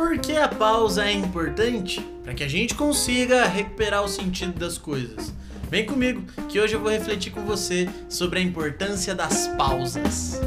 Por que a pausa é importante? Para que a gente consiga recuperar o sentido das coisas. Vem comigo, que hoje eu vou refletir com você sobre a importância das pausas.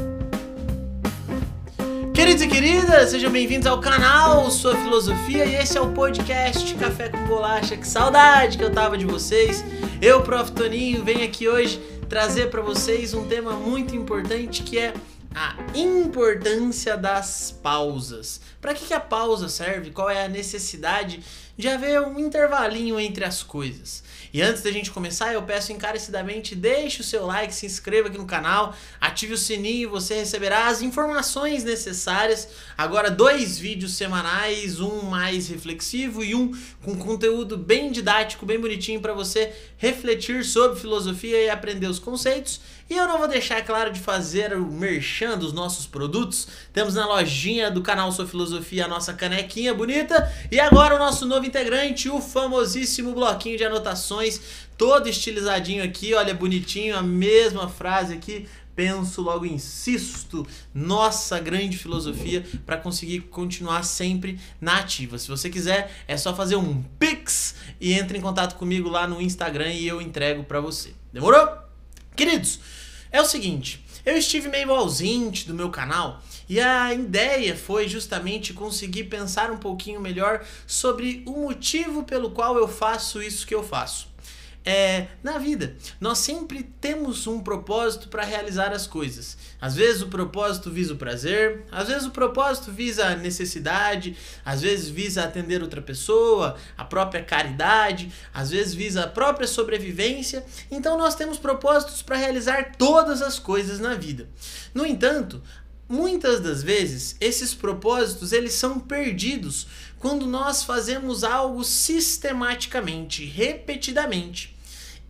Queridos e queridas, sejam bem-vindos ao canal Sua Filosofia e esse é o podcast Café com Bolacha. Que saudade que eu tava de vocês. Eu, Prof. Toninho, venho aqui hoje trazer para vocês um tema muito importante que é a importância das pausas. Para que, que a pausa serve? Qual é a necessidade de haver um intervalinho entre as coisas? E antes da gente começar, eu peço encarecidamente, deixe o seu like, se inscreva aqui no canal, ative o sininho e você receberá as informações necessárias. Agora, dois vídeos semanais, um mais reflexivo e um com conteúdo bem didático, bem bonitinho para você refletir sobre filosofia e aprender os conceitos. E eu não vou deixar, claro, de fazer o merchan dos nossos produtos. Temos na lojinha do canal Sua Filosofia a nossa canequinha bonita. E agora o nosso novo integrante, o famosíssimo bloquinho de anotações, todo estilizadinho aqui, olha, bonitinho, a mesma frase aqui. Penso, logo insisto, nossa grande filosofia para conseguir continuar sempre na ativa. Se você quiser, é só fazer um pix e entre em contato comigo lá no Instagram e eu entrego para você. Demorou? Queridos, é o seguinte, eu estive meio ausente do meu canal e a ideia foi justamente conseguir pensar um pouquinho melhor sobre o motivo pelo qual eu faço isso que eu faço é, na vida. Nós sempre temos um propósito para realizar as coisas. Às vezes o propósito visa o prazer, às vezes o propósito visa a necessidade, às vezes visa atender outra pessoa, a própria caridade, às vezes visa a própria sobrevivência. Então nós temos propósitos para realizar todas as coisas na vida. No entanto, muitas das vezes esses propósitos eles são perdidos quando nós fazemos algo sistematicamente, repetidamente.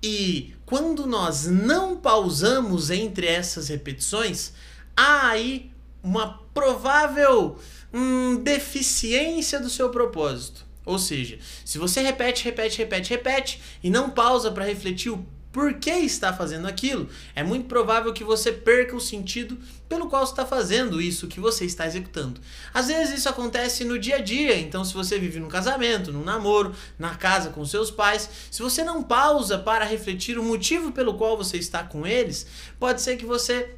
E quando nós não pausamos entre essas repetições, há aí uma provável hum, deficiência do seu propósito. Ou seja, se você repete, repete, repete, repete e não pausa para refletir o por que está fazendo aquilo, é muito provável que você perca o sentido pelo qual está fazendo isso que você está executando. Às vezes isso acontece no dia a dia, então se você vive num casamento, num namoro, na casa com seus pais, se você não pausa para refletir o motivo pelo qual você está com eles, pode ser que você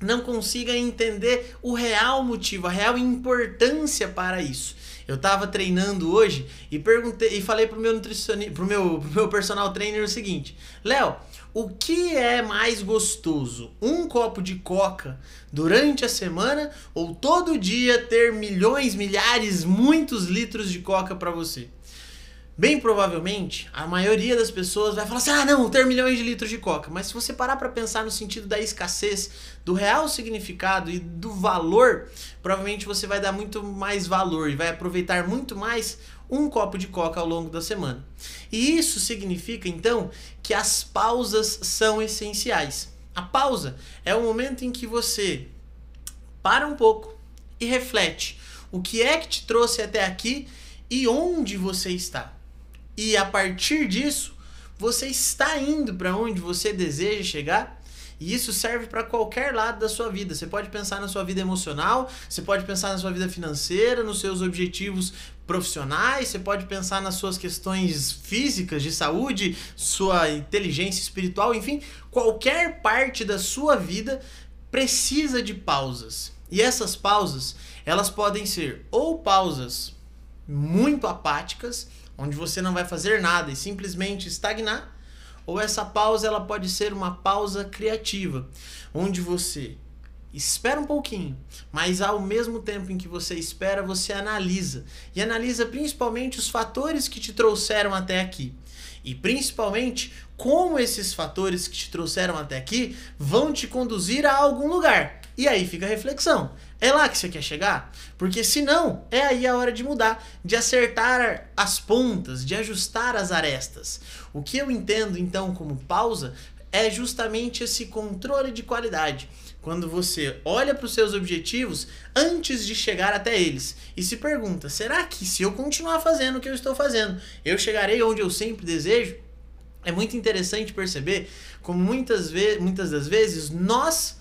não consiga entender o real motivo, a real importância para isso. Eu tava treinando hoje e perguntei e falei pro meu nutricionista, pro meu, pro meu personal trainer o seguinte: "Léo, o que é mais gostoso? Um copo de coca durante a semana ou todo dia ter milhões, milhares, muitos litros de coca para você?" Bem provavelmente, a maioria das pessoas vai falar assim: ah, não, ter milhões de litros de coca. Mas se você parar para pensar no sentido da escassez, do real significado e do valor, provavelmente você vai dar muito mais valor e vai aproveitar muito mais um copo de coca ao longo da semana. E isso significa então que as pausas são essenciais. A pausa é o momento em que você para um pouco e reflete o que é que te trouxe até aqui e onde você está. E a partir disso, você está indo para onde você deseja chegar. E isso serve para qualquer lado da sua vida. Você pode pensar na sua vida emocional, você pode pensar na sua vida financeira, nos seus objetivos profissionais, você pode pensar nas suas questões físicas, de saúde, sua inteligência espiritual, enfim, qualquer parte da sua vida precisa de pausas. E essas pausas, elas podem ser ou pausas muito apáticas, onde você não vai fazer nada e simplesmente estagnar, ou essa pausa ela pode ser uma pausa criativa, onde você espera um pouquinho, mas ao mesmo tempo em que você espera, você analisa e analisa principalmente os fatores que te trouxeram até aqui. E principalmente como esses fatores que te trouxeram até aqui vão te conduzir a algum lugar. E aí fica a reflexão. É lá que você quer chegar? Porque se não, é aí a hora de mudar, de acertar as pontas, de ajustar as arestas. O que eu entendo então como pausa é justamente esse controle de qualidade. Quando você olha para os seus objetivos antes de chegar até eles e se pergunta: será que se eu continuar fazendo o que eu estou fazendo, eu chegarei onde eu sempre desejo? É muito interessante perceber como muitas, ve muitas das vezes nós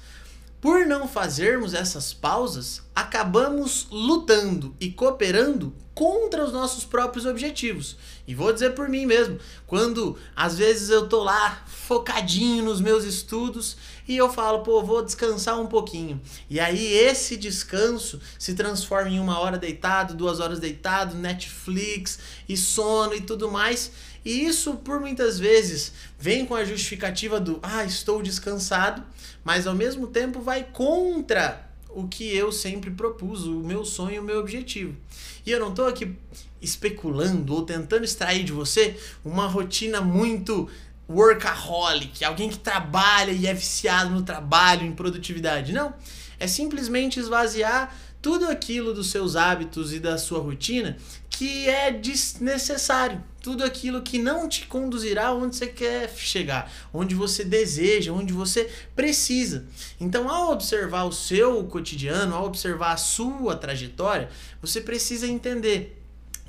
por não fazermos essas pausas, acabamos lutando e cooperando contra os nossos próprios objetivos. E vou dizer por mim mesmo, quando às vezes eu tô lá focadinho nos meus estudos e eu falo, pô, vou descansar um pouquinho. E aí esse descanso se transforma em uma hora deitado, duas horas deitado, Netflix e sono e tudo mais. E isso por muitas vezes vem com a justificativa do ah, estou descansado, mas ao mesmo tempo vai contra o que eu sempre propus, o meu sonho, o meu objetivo. E eu não estou aqui especulando ou tentando extrair de você uma rotina muito workaholic, alguém que trabalha e é viciado no trabalho, em produtividade. Não. É simplesmente esvaziar tudo aquilo dos seus hábitos e da sua rotina que é desnecessário. Tudo aquilo que não te conduzirá onde você quer chegar, onde você deseja, onde você precisa. Então, ao observar o seu cotidiano, ao observar a sua trajetória, você precisa entender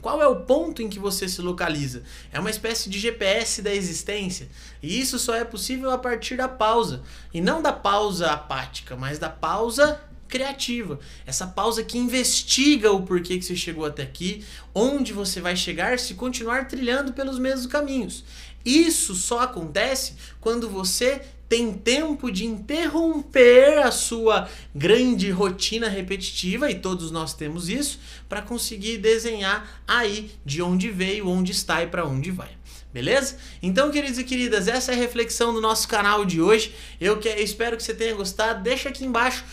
qual é o ponto em que você se localiza? É uma espécie de GPS da existência. E isso só é possível a partir da pausa. E não da pausa apática, mas da pausa criativa. Essa pausa que investiga o porquê que você chegou até aqui, onde você vai chegar se continuar trilhando pelos mesmos caminhos. Isso só acontece quando você tem tempo de interromper a sua grande rotina repetitiva, e todos nós temos isso, para conseguir desenhar aí de onde veio, onde está e para onde vai. Beleza? Então, queridos e queridas, essa é a reflexão do nosso canal de hoje. Eu, que, eu espero que você tenha gostado. Deixa aqui embaixo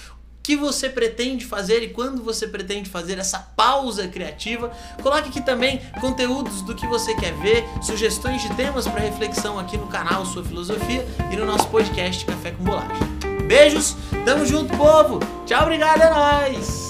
que você pretende fazer e quando você pretende fazer essa pausa criativa. Coloque aqui também conteúdos do que você quer ver, sugestões de temas para reflexão aqui no canal Sua Filosofia e no nosso podcast Café com Bolacha. Beijos, tamo junto, povo. Tchau, obrigado, é nóis.